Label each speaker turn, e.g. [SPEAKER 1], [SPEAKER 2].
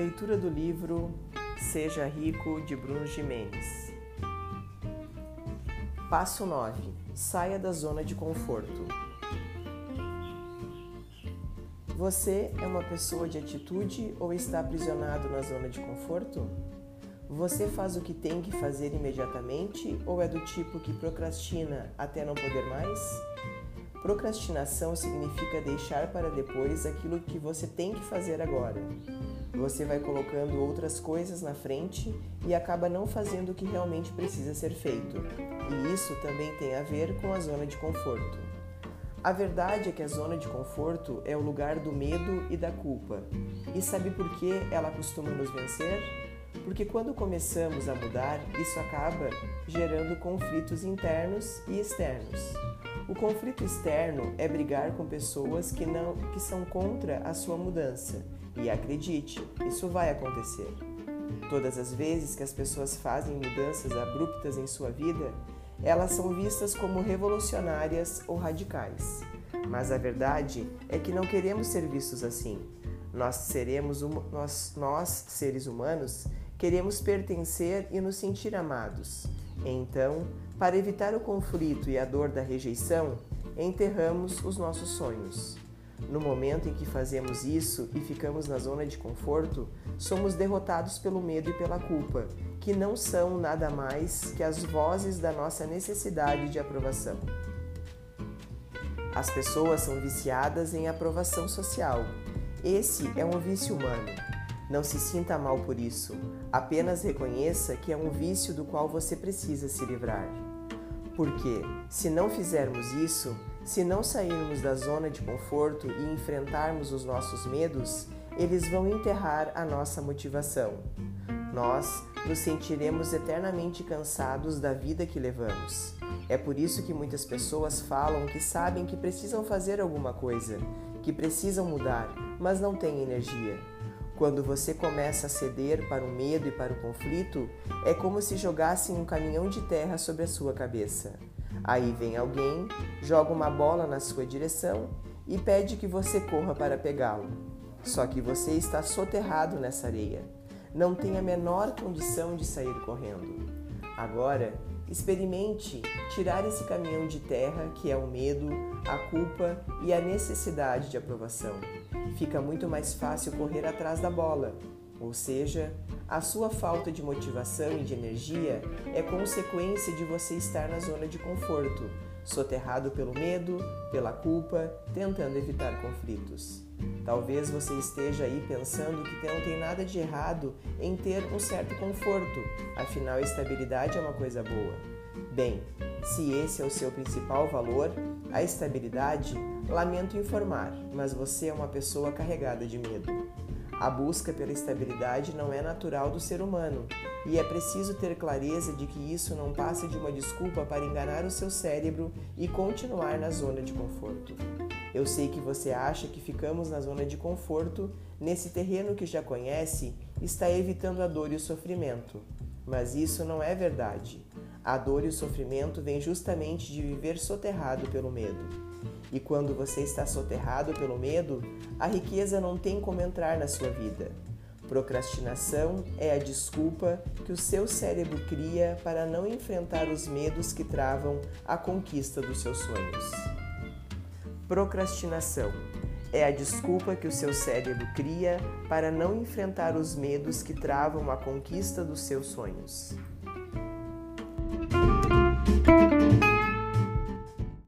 [SPEAKER 1] Leitura do livro Seja Rico de Bruno Jimenez. Passo 9. Saia da zona de conforto. Você é uma pessoa de atitude ou está aprisionado na zona de conforto? Você faz o que tem que fazer imediatamente ou é do tipo que procrastina até não poder mais? Procrastinação significa deixar para depois aquilo que você tem que fazer agora. Você vai colocando outras coisas na frente e acaba não fazendo o que realmente precisa ser feito. E isso também tem a ver com a zona de conforto. A verdade é que a zona de conforto é o lugar do medo e da culpa. E sabe por que ela costuma nos vencer? Porque quando começamos a mudar, isso acaba gerando conflitos internos e externos. O conflito externo é brigar com pessoas que não que são contra a sua mudança. E acredite, isso vai acontecer. Todas as vezes que as pessoas fazem mudanças abruptas em sua vida, elas são vistas como revolucionárias ou radicais. Mas a verdade é que não queremos ser vistos assim. Nós seremos nós, nós seres humanos queremos pertencer e nos sentir amados. Então, para evitar o conflito e a dor da rejeição, enterramos os nossos sonhos. No momento em que fazemos isso e ficamos na zona de conforto, somos derrotados pelo medo e pela culpa, que não são nada mais que as vozes da nossa necessidade de aprovação. As pessoas são viciadas em aprovação social. Esse é um vício humano. Não se sinta mal por isso. Apenas reconheça que é um vício do qual você precisa se livrar. Porque, se não fizermos isso, se não sairmos da zona de conforto e enfrentarmos os nossos medos, eles vão enterrar a nossa motivação. Nós nos sentiremos eternamente cansados da vida que levamos. É por isso que muitas pessoas falam que sabem que precisam fazer alguma coisa, que precisam mudar, mas não têm energia. Quando você começa a ceder para o medo e para o conflito, é como se jogassem um caminhão de terra sobre a sua cabeça. Aí vem alguém, joga uma bola na sua direção e pede que você corra para pegá-lo. Só que você está soterrado nessa areia. Não tem a menor condição de sair correndo. Agora, experimente tirar esse caminhão de terra que é o medo, a culpa e a necessidade de aprovação fica muito mais fácil correr atrás da bola. Ou seja, a sua falta de motivação e de energia é consequência de você estar na zona de conforto, soterrado pelo medo, pela culpa, tentando evitar conflitos. Talvez você esteja aí pensando que não tem nada de errado em ter um certo conforto, afinal, estabilidade é uma coisa boa. Bem, se esse é o seu principal valor, a estabilidade, lamento informar, mas você é uma pessoa carregada de medo. A busca pela estabilidade não é natural do ser humano e é preciso ter clareza de que isso não passa de uma desculpa para enganar o seu cérebro e continuar na zona de conforto. Eu sei que você acha que ficamos na zona de conforto, nesse terreno que já conhece, está evitando a dor e o sofrimento. Mas isso não é verdade. A dor e o sofrimento vêm justamente de viver soterrado pelo medo. E quando você está soterrado pelo medo, a riqueza não tem como entrar na sua vida. Procrastinação é a desculpa que o seu cérebro cria para não enfrentar os medos que travam a conquista dos seus sonhos. Procrastinação é a desculpa que o seu cérebro cria para não enfrentar os medos que travam a conquista dos seus sonhos.